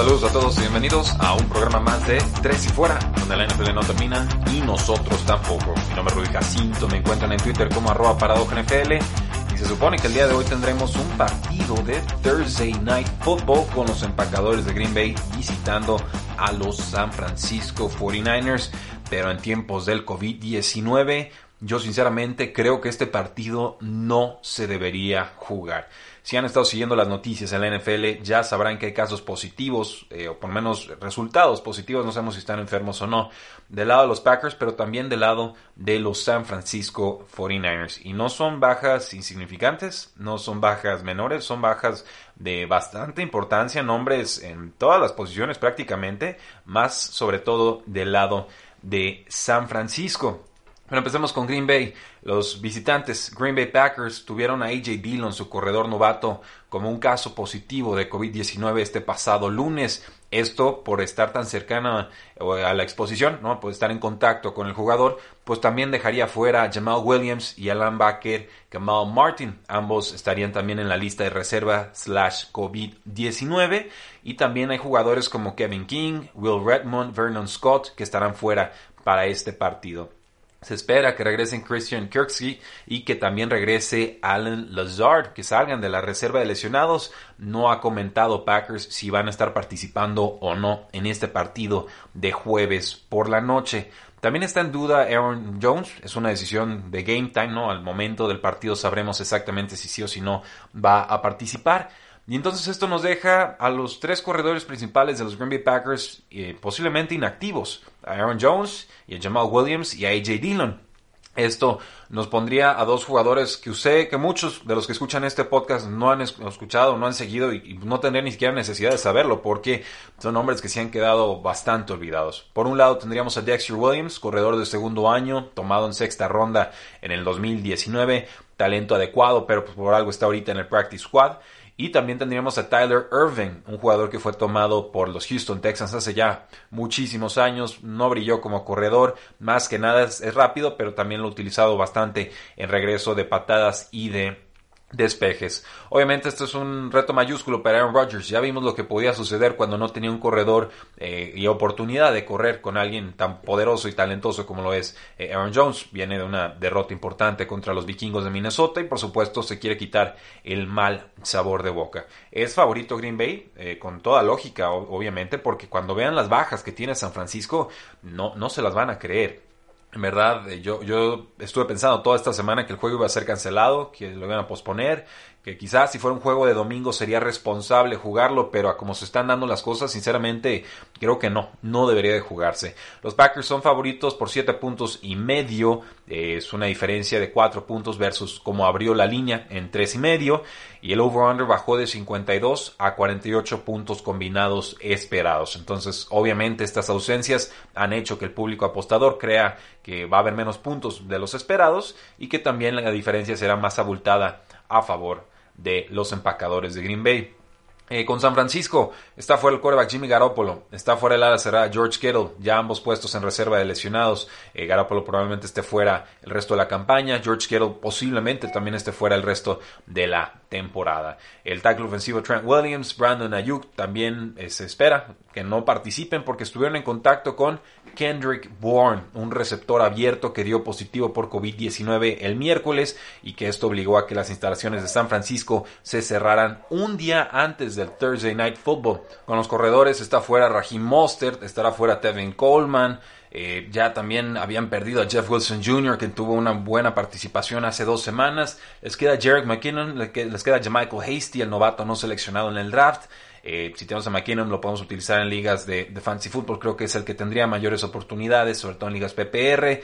Saludos a todos y bienvenidos a un programa más de Tres y Fuera, donde la NFL no termina y nosotros tampoco. Mi nombre es Rudy Jacinto, me encuentran en Twitter como arroba NFL y se supone que el día de hoy tendremos un partido de Thursday Night Football con los empacadores de Green Bay visitando a los San Francisco 49ers, pero en tiempos del COVID-19 yo sinceramente creo que este partido no se debería jugar. Si han estado siguiendo las noticias en la NFL, ya sabrán que hay casos positivos, eh, o por lo menos resultados positivos, no sabemos si están enfermos o no, del lado de los Packers, pero también del lado de los San Francisco 49ers. Y no son bajas insignificantes, no son bajas menores, son bajas de bastante importancia, nombres en todas las posiciones prácticamente, más sobre todo del lado de San Francisco. Bueno, empecemos con Green Bay. Los visitantes Green Bay Packers tuvieron a AJ Dillon, su corredor novato, como un caso positivo de COVID-19 este pasado lunes. Esto por estar tan cercana a la exposición, ¿no? por estar en contacto con el jugador, pues también dejaría fuera a Jamal Williams y Alan Baker, Kamal Martin. Ambos estarían también en la lista de reserva slash COVID-19. Y también hay jugadores como Kevin King, Will Redmond, Vernon Scott, que estarán fuera para este partido. Se espera que regresen Christian Kirksey y que también regrese Alan Lazard, que salgan de la reserva de lesionados. No ha comentado Packers si van a estar participando o no en este partido de jueves por la noche. También está en duda Aaron Jones, es una decisión de game time, ¿no? Al momento del partido sabremos exactamente si sí o si no va a participar. Y entonces esto nos deja a los tres corredores principales de los Green Bay Packers eh, posiblemente inactivos, a Aaron Jones y a Jamal Williams y a AJ Dillon. Esto nos pondría a dos jugadores que sé que muchos de los que escuchan este podcast no han escuchado, no han seguido y, no tendrían ni siquiera necesidad de saberlo porque son hombres que se han quedado bastante olvidados. Por un lado tendríamos a Dexter Williams, corredor de segundo año, tomado en sexta ronda en el 2019, talento adecuado, pero pues por algo está ahorita en el practice squad. Y también tendríamos a Tyler Irving, un jugador que fue tomado por los Houston Texans hace ya muchísimos años. No brilló como corredor, más que nada es, rápido, pero también lo ha utilizado bastante en regreso de patadas y de despejes. Obviamente esto es un reto mayúsculo para Aaron Rodgers. Ya vimos lo que podía suceder cuando no tenía un corredor eh, y oportunidad de correr con alguien tan poderoso y talentoso como lo es eh, Aaron Jones. Viene de una derrota importante contra los vikingos de Minnesota y por supuesto se quiere quitar el mal sabor de boca. Es favorito Green Bay eh, con toda lógica obviamente porque cuando vean las bajas que tiene San Francisco no, no se las van a creer. En verdad, eh, yo, yo estuve pensando toda esta semana que el juego iba a ser cancelado, que lo iban a posponer, que quizás si fuera un juego de domingo sería responsable jugarlo, pero a como se están dando las cosas, sinceramente creo que no, no debería de jugarse. Los Packers son favoritos por 7 puntos y medio, es una diferencia de 4 puntos versus como abrió la línea en 3 y medio, y el over-under bajó de 52 a 48 puntos combinados esperados. Entonces, obviamente estas ausencias han hecho que el público apostador crea que va a haber menos puntos de los esperados y que también la diferencia será más abultada a favor de los empacadores de Green Bay. Eh, con San Francisco está fuera el quarterback Jimmy Garoppolo, está fuera el ala cerrada George Kittle, ya ambos puestos en reserva de lesionados. Eh, Garoppolo probablemente esté fuera el resto de la campaña, George Kittle posiblemente también esté fuera el resto de la temporada. El tackle ofensivo Trent Williams, Brandon Ayuk también eh, se espera que no participen porque estuvieron en contacto con Kendrick Bourne, un receptor abierto que dio positivo por COVID-19 el miércoles y que esto obligó a que las instalaciones de San Francisco se cerraran un día antes del Thursday Night Football. Con los corredores está fuera Raheem Mostert, estará fuera Tevin Coleman, eh, ya también habían perdido a Jeff Wilson Jr., que tuvo una buena participación hace dos semanas. Les queda Jarek McKinnon, les queda Jamichael Hasty, el novato no seleccionado en el draft. Eh, si tenemos a McKinnon, lo podemos utilizar en ligas de, de fantasy football. Creo que es el que tendría mayores oportunidades, sobre todo en ligas PPR.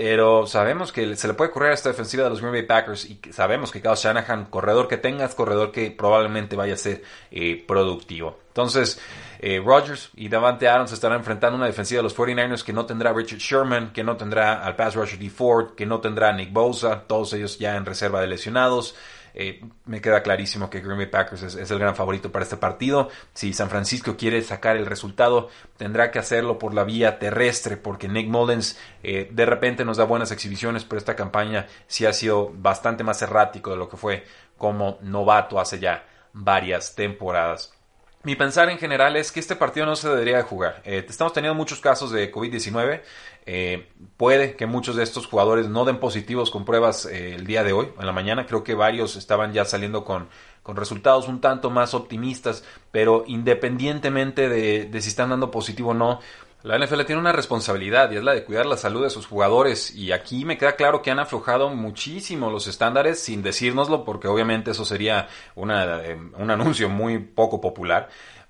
Pero sabemos que se le puede correr a esta defensiva de los Green Bay Packers y sabemos que Kyle Shanahan, corredor que tengas, corredor que probablemente vaya a ser eh, productivo. Entonces, eh, Rodgers y Davante Adams estarán enfrentando una defensiva de los 49ers que no tendrá Richard Sherman, que no tendrá al pass rusher D. Ford, que no tendrá Nick Bosa, todos ellos ya en reserva de lesionados. Eh, me queda clarísimo que Green Bay Packers es, el gran favorito para este partido. Si San Francisco quiere sacar el resultado, tendrá que hacerlo por la vía terrestre, porque Nick Mullens eh, de repente nos da buenas exhibiciones, pero esta campaña sí ha sido bastante más errático de lo que fue como novato hace ya varias temporadas. Mi pensar en general es que este partido no se debería de jugar. Eh, estamos teniendo muchos casos de COVID-19. Eh, puede que muchos de estos jugadores no den positivos con pruebas eh, el día de hoy, en la mañana. Creo que varios estaban ya saliendo con, con resultados un tanto más optimistas. Pero independientemente de, de si están dando positivo o no, la NFL tiene una responsabilidad y es la de cuidar la salud de sus jugadores y aquí me queda claro que han aflojado muchísimo los estándares sin decírnoslo porque obviamente eso sería una, eh, un anuncio muy poco popular.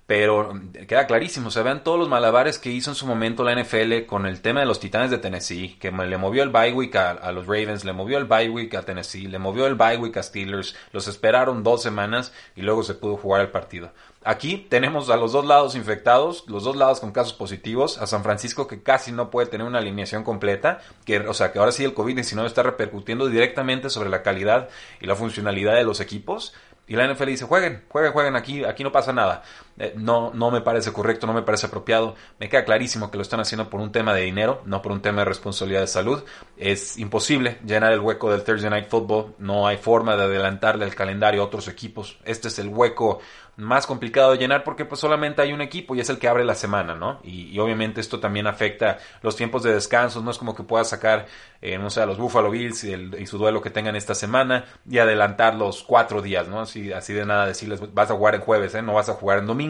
Pero queda clarísimo, se vean todos los malabares que hizo en su momento la NFL con el tema de los Titanes de Tennessee, que le movió el bye week a, los Ravens, le movió el bye week a Tennessee, le movió el bye week a Steelers, los esperaron dos semanas y luego se pudo jugar el partido. Aquí tenemos a los dos lados infectados, los dos lados con casos positivos, a San Francisco que casi no puede tener una alineación completa, que, o sea que ahora sí el COVID-19 está repercutiendo directamente sobre la calidad y la funcionalidad de los equipos. Y la NFL dice, jueguen, jueguen, jueguen, aquí, aquí no pasa nada. Eh, no, no me parece correcto, no me parece apropiado. Me queda clarísimo que lo están haciendo por un tema de dinero, no por un tema de responsabilidad de salud. Es imposible llenar el hueco del Thursday Night Football. No hay forma de adelantarle el calendario a otros equipos. Este es el hueco más complicado de llenar porque pues solamente hay un equipo y es el que abre la semana, ¿no? Y, obviamente esto también afecta los tiempos de descanso, no es como que pueda sacar, eh, no sé, a los Buffalo Bills y, su duelo que tengan esta semana y adelantar los cuatro días, ¿no? Así, así de nada decirles, vas a jugar en jueves, ¿eh? No vas a jugar en domingo.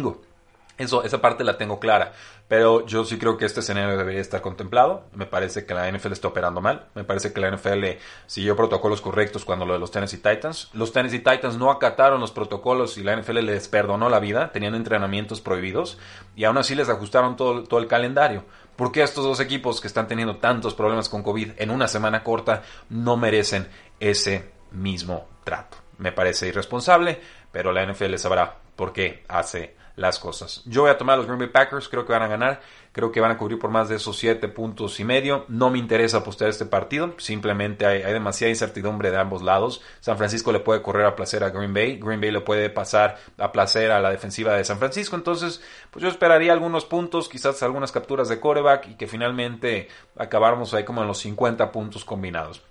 Eso, esa parte la tengo clara. Pero yo sí creo que este escenario debería estar contemplado. Me parece que la NFL está operando mal. Me parece que la NFL siguió protocolos correctos cuando lo de los Tennessee Titans. Los Tennessee Titans no acataron los protocolos y la NFL les perdonó la vida. Tenían entrenamientos prohibidos y aún así les ajustaron todo, todo el calendario. ¿Por qué estos dos equipos que están teniendo tantos problemas con COVID en una semana corta no merecen ese mismo trato? Me parece irresponsable, pero la NFL sabrá por qué hace las cosas. Yo voy a tomar a los Green Bay Packers, creo que van a ganar, creo que van a cubrir por más de esos siete puntos y medio. No me interesa apostar este partido, simplemente hay, demasiada incertidumbre de ambos lados. San Francisco le puede correr a placer a Green Bay, Green Bay le puede pasar a placer a la defensiva de San Francisco, entonces pues yo esperaría algunos puntos, quizás algunas capturas de coreback y que finalmente acabáramos ahí como en los 50 puntos combinados.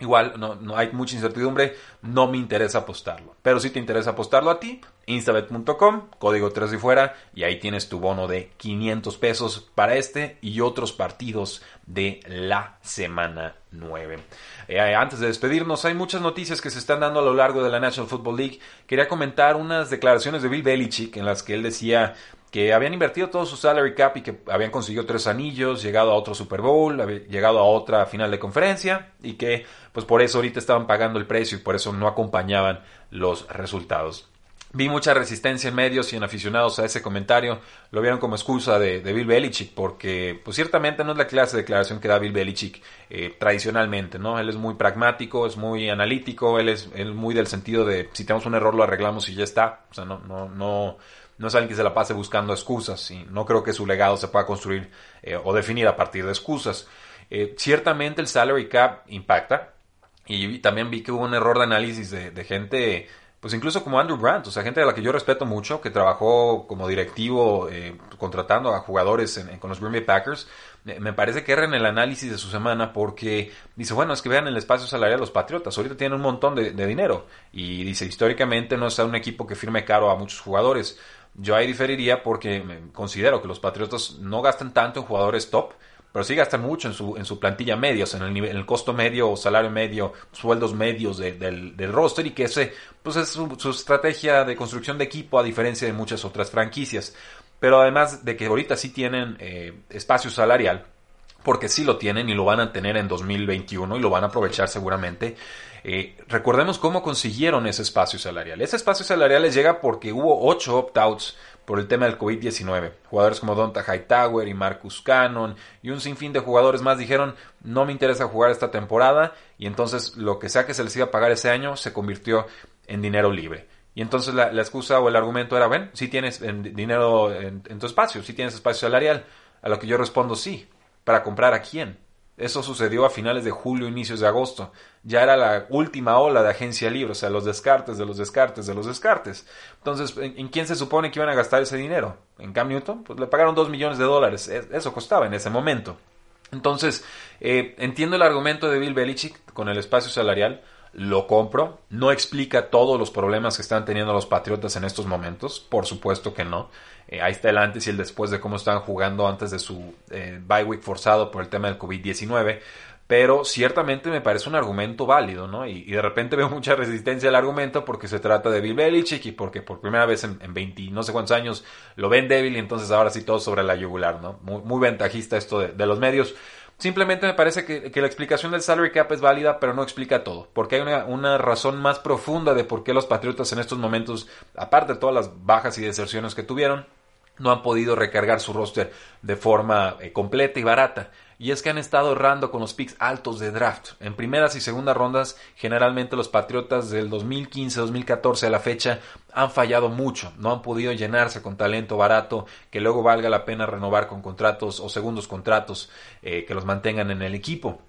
Igual no, no, hay mucha incertidumbre, no me interesa apostarlo. Pero si te interesa apostarlo a ti, instabet.com, código 3 y fuera, y ahí tienes tu bono de 500 pesos para este y otros partidos de la semana 9. Eh, antes de despedirnos, hay muchas noticias que se están dando a lo largo de la National Football League. Quería comentar unas declaraciones de Bill Belichick en las que él decía que habían invertido todo su salary cap y que habían conseguido tres anillos, llegado a otro Super Bowl, llegado a otra final de conferencia y que pues por eso ahorita estaban pagando el precio y por eso no acompañaban los resultados. Vi mucha resistencia en medios y en aficionados a ese comentario. Lo vieron como excusa de, Bill Belichick, porque pues ciertamente no es la clase de declaración que da Bill Belichick eh, tradicionalmente, ¿no? Él es muy pragmático, es muy analítico, él es muy del sentido de si tenemos un error lo arreglamos y ya está. O sea, no, no, no, no es alguien que se la pase buscando excusas y no creo que su legado se pueda construir eh, o definir a partir de excusas. Eh, ciertamente el salary cap impacta y también vi que hubo un error de análisis de gente pues incluso como Andrew Grant, o sea, gente a la que yo respeto mucho, que trabajó como directivo eh, contratando a jugadores con los Green Bay Packers, me parece que erra en el análisis de su semana porque dice, bueno, es que vean el espacio salarial de los Patriotas, ahorita tienen un montón de, dinero y dice, históricamente no es un equipo que firme caro a muchos jugadores. Yo ahí diferiría porque considero que los Patriotas no gastan tanto en jugadores top, pero sí gasta mucho en su, en su plantilla media, en el, nivel, en el costo medio o salario medio, sueldos medios del, del, roster y que ese pues es su, estrategia de construcción de equipo a diferencia de muchas otras franquicias. Pero además de que ahorita sí tienen eh, espacio salarial, porque sí lo tienen y lo van a tener en 2021 y lo van a aprovechar seguramente. Eh, recordemos cómo consiguieron ese espacio salarial. Ese espacio salarial les llega porque hubo ocho opt-outs por el tema del COVID-19. Jugadores como Donta Hightower y Marcus Cannon y un sinfín de jugadores más dijeron no me interesa jugar esta temporada y entonces lo que sea que se les iba a pagar ese año se convirtió en dinero libre. Y entonces la, excusa o el argumento era, ven, si tienes dinero en, en, tu espacio, si tienes espacio salarial. A lo que yo respondo, sí. ¿Para comprar a quién? Eso sucedió a finales de julio, inicios de agosto. Ya era la última ola de agencia libre, o sea, los descartes de los descartes de los descartes. Entonces, ¿en, quién se supone que iban a gastar ese dinero? ¿En Cam Newton? Pues le pagaron dos millones de dólares. Eso costaba en ese momento. Entonces, eh, entiendo el argumento de Bill Belichick con el espacio salarial lo compro. No explica todos los problemas que están teniendo los Patriotas en estos momentos, por supuesto que no. Eh, ahí está el antes y el después de cómo estaban jugando antes de su eh, bye week forzado por el tema del COVID-19. Pero ciertamente me parece un argumento válido, ¿no? Y, de repente veo mucha resistencia al argumento porque se trata de Bill Belichick y porque por primera vez en, 20 no sé cuántos años lo ven débil y entonces ahora sí todo sobre la yugular, ¿no? Muy, ventajista esto de los medios. Simplemente me parece que, la explicación del salary cap es válida, pero no explica todo, porque hay una, razón más profunda de por qué los Patriotas en estos momentos, aparte de todas las bajas y deserciones que tuvieron, no han podido recargar su roster de forma eh, completa y barata y es que han estado errando con los picks altos de draft. En primeras y segundas rondas, generalmente los Patriotas del 2015-2014 a la fecha han fallado mucho, no han podido llenarse con talento barato que luego valga la pena renovar con contratos o segundos contratos eh, que los mantengan en el equipo.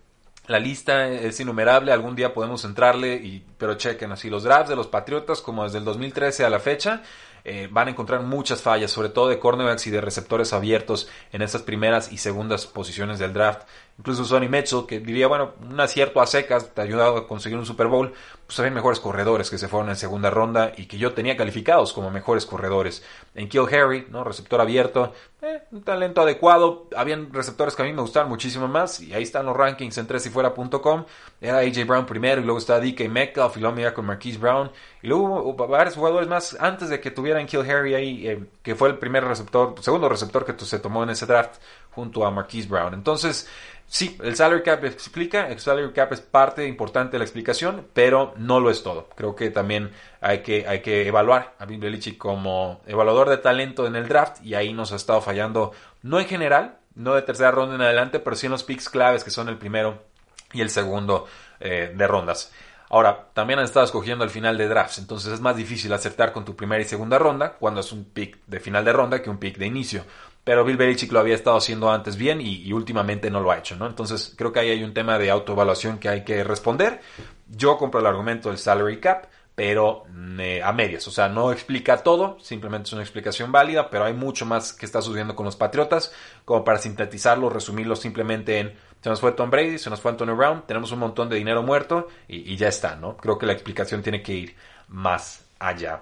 La lista es innumerable, algún día podemos entrarle, pero chequen así los drafts de los Patriotas como desde el 2013 a la fecha eh, van a encontrar muchas fallas, sobre todo de cornerbacks y de receptores abiertos en esas primeras y segundas posiciones del draft. Incluso Sonny Mitchell, que diría, bueno, un acierto a secas te ha ayudado a conseguir un Super Bowl, pues había mejores corredores que se fueron en segunda ronda y que yo tenía calificados como mejores corredores. En Kill Harry, ¿no? receptor abierto, eh, un talento adecuado. Habían receptores que a mí me gustaban muchísimo más y ahí están los rankings en tresifuera.com. Era AJ Brown primero y luego está DK Metcalf y luego mira con Marquise Brown. Y luego hubo varios jugadores más antes de que tuvieran Kill Harry ahí, eh, que fue el primer receptor, segundo receptor que se tomó en ese draft junto a Marquise Brown. Entonces, Sí, el salary cap explica, el salary cap es parte importante de la explicación, pero no lo es todo. Creo que también hay que, hay que evaluar a Bill Belichick como evaluador de talento en el draft y ahí nos ha estado fallando, no en general, no de tercera ronda en adelante, pero sí en los picks claves que son el primero y el segundo eh, de rondas. Ahora, también han estado escogiendo al final de drafts, entonces es más difícil acertar con tu primera y segunda ronda cuando es un pick de final de ronda que un pick de inicio pero Bill Belichick lo había estado haciendo antes bien y, últimamente no lo ha hecho, ¿no? Entonces creo que ahí hay un tema de autoevaluación que hay que responder. Yo compro el argumento del salary cap, pero mm, eh, a medias, o sea, no explica todo, simplemente es una explicación válida, pero hay mucho más que está sucediendo con los Patriotas, como para sintetizarlo, resumirlo simplemente en se nos fue Tom Brady, se nos fue Antonio Brown, tenemos un montón de dinero muerto y, y ya está, ¿no? Creo que la explicación tiene que ir más allá.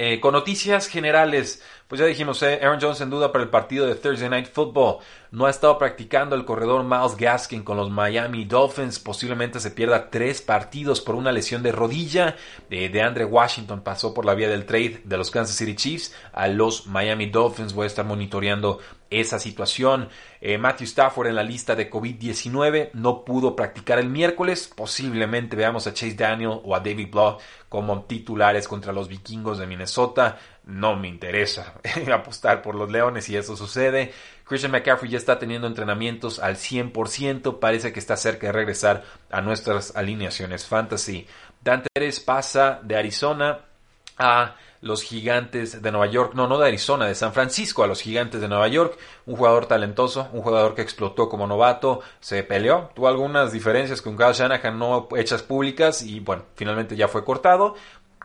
Eh, con noticias generales, pues ya dijimos, eh, Aaron Jones en duda para el partido de Thursday Night Football. No ha estado practicando el corredor Miles Gaskin con los Miami Dolphins. Posiblemente se pierda tres partidos por una lesión de rodilla. Eh, de Andre Washington pasó por la vía del trade de los Kansas City Chiefs a los Miami Dolphins. Voy a estar monitoreando esa situación. Eh, Matthew Stafford en la lista de COVID-19 no pudo practicar el miércoles. Posiblemente veamos a Chase Daniel o a David Block como titulares contra los vikingos de Minnesota. No me interesa apostar por los Leones si eso sucede. Christian McCaffrey ya está teniendo entrenamientos al 100%. Parece que está cerca de regresar a nuestras alineaciones fantasy. Dante pasa de Arizona a los gigantes de Nueva York, no, no de Arizona, de San Francisco, a los gigantes de Nueva York, un jugador talentoso, un jugador que explotó como novato, se peleó, tuvo algunas diferencias con Kyle Shanahan no hechas públicas y bueno, finalmente ya fue cortado.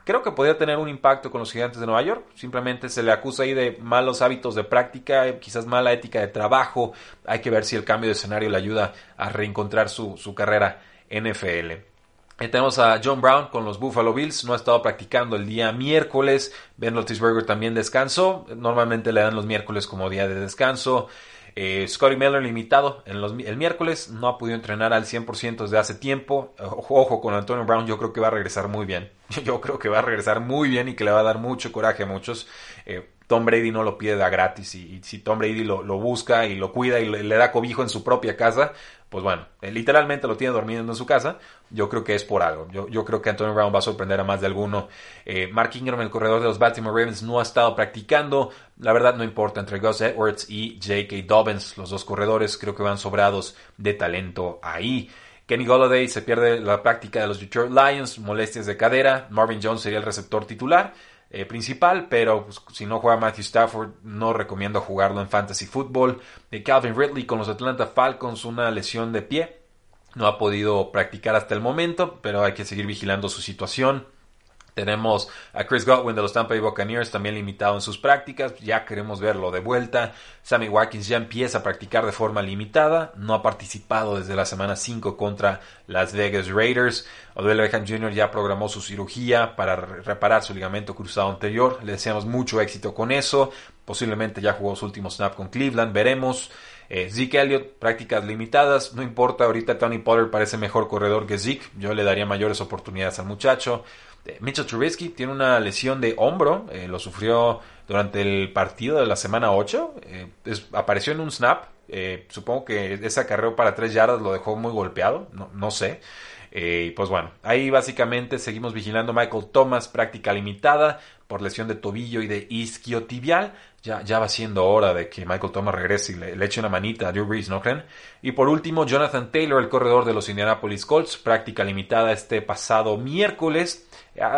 Creo que podría tener un impacto con los gigantes de Nueva York. Simplemente se le acusa ahí de malos hábitos de práctica, quizás mala ética de trabajo. Hay que ver si el cambio de escenario le ayuda a reencontrar su, su carrera NFL tenemos a John Brown con los Buffalo Bills, no ha estado practicando el día miércoles. Ben Roethlisberger también descansó, normalmente le dan los miércoles como día de descanso. Eh, Scotty Miller limitado en el miércoles, no ha podido entrenar al 100% desde hace tiempo. Ojo, con Antonio Brown, yo creo que va a regresar muy bien. Yo creo que va a regresar muy bien y que le va a dar mucho coraje a muchos. Eh, Tom Brady no lo pide de gratis y, si Tom Brady lo, busca y lo cuida y le, da cobijo en su propia casa, pues bueno, eh, literalmente lo tiene durmiendo en su casa, yo creo que es por algo. Yo, creo que Antonio Brown va a sorprender a más de alguno. Eh, Mark Ingram, el corredor de los Baltimore Ravens, no ha estado practicando. La verdad no importa, entre Gus Edwards y J.K. Dobbins, los dos corredores, creo que van sobrados de talento ahí. Kenny Golladay se pierde la práctica de los Detroit Lions, molestias de cadera. Marvin Jones sería el receptor titular. Eh, principal, pero pues, si no juega Matthew Stafford, no recomiendo jugarlo en fantasy football. Eh, Calvin Ridley con los Atlanta Falcons, una lesión de pie. No ha podido practicar hasta el momento, pero hay que seguir vigilando su situación. Tenemos a Chris Godwin de los Tampa Bay Buccaneers también limitado en sus prácticas, ya queremos verlo de vuelta. Sammy Watkins ya empieza a practicar de forma limitada, no ha participado desde la semana 5 contra las Vegas Raiders. Odell Beckham Jr. ya programó su cirugía para reparar su ligamento cruzado anterior. Le deseamos mucho éxito con eso. Posiblemente ya jugó su último snap con Cleveland, veremos. Eh, Zeke Elliott, prácticas limitadas, no importa, ahorita Tony Potter parece mejor corredor que Zeke, yo le daría mayores oportunidades al muchacho. Eh, Mitchell Trubisky tiene una lesión de hombro, eh, lo sufrió durante el partido de la semana 8, eh, apareció en un snap, supongo que ese acarreo para 3 yardas lo dejó muy golpeado, no, sé. Pues bueno, ahí básicamente seguimos vigilando Michael Thomas, práctica limitada por lesión de tobillo y de isquiotibial. Ya, ya va siendo hora de que Michael Thomas regrese y le, eche una manita a Drew Brees, ¿no creen? Y por último, Jonathan Taylor, el corredor de los Indianapolis Colts, práctica limitada este pasado miércoles.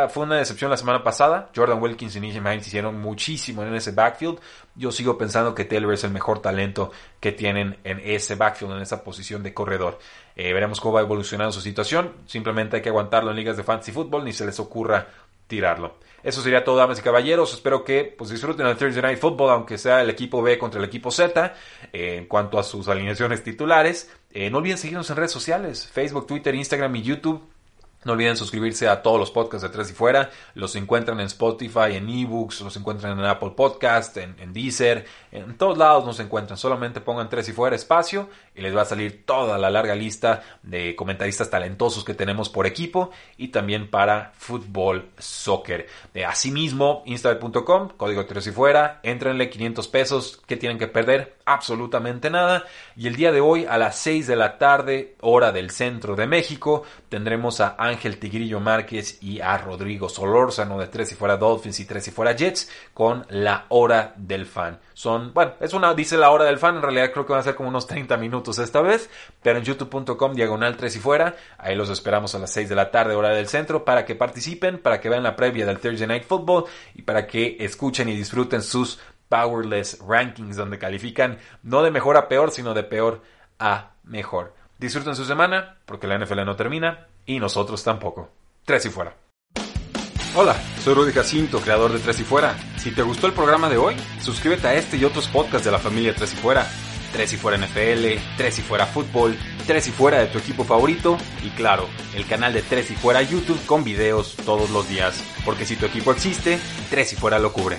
fue una decepción la semana pasada. Jordan Wilkins y Nick Hines hicieron muchísimo en ese backfield. Yo sigo pensando que Taylor es el mejor talento que tienen en ese backfield, en esa posición de corredor. Eh, veremos cómo va evolucionando su situación. Simplemente hay que aguantarlo en ligas de fantasy football, ni se les ocurra tirarlo. Eso sería todo, damas y caballeros. Espero que pues, disfruten el Thursday Night Football, aunque sea el equipo B contra el equipo Z, eh, en cuanto a sus alineaciones titulares. Eh, no olviden seguirnos en redes sociales, Facebook, Twitter, Instagram y YouTube. No olviden suscribirse a todos los podcasts de Tres y Fuera. Los encuentran en Spotify, en eBooks, los encuentran en Apple Podcast, en, Deezer. En todos lados nos encuentran. Solamente pongan Tres y Fuera espacio y les va a salir toda la larga lista de comentaristas talentosos que tenemos por equipo y también para fútbol, soccer. De asimismo, instabet.com, código Tres y Fuera. Entrenle 500 pesos. ¿Qué tienen que perder? Absolutamente nada. Y el día de hoy a las 6 de la tarde, hora del centro de México, tendremos a Ángel Tigrillo Márquez y a Rodrigo Solórzano de Tres y Fuera Dolphins y Tres y Fuera Jets con la hora del fan. Son, bueno, es una, dice la hora del fan, en realidad creo que van a ser como unos 30 minutos esta vez, pero en youtube.com diagonal Tres y Fuera, ahí los esperamos a las 6 de la tarde, hora del centro, para que participen, para que vean la previa del Thursday Night Football y para que escuchen y disfruten sus Powerless Rankings, donde califican no de mejor a peor, sino de peor a mejor. Disfruten su semana, porque la NFL no termina y nosotros tampoco. Tres y fuera. Hola, soy Rudy Jacinto, creador de Tres y Fuera. Si te gustó el programa de hoy, suscríbete a este y otros podcasts de la familia Tres y Fuera. Tres y Fuera NFL, Tres y Fuera Fútbol, Tres y Fuera de tu equipo favorito y claro, el canal de Tres y Fuera YouTube con videos todos los días. Porque si tu equipo existe, Tres y Fuera lo cubre.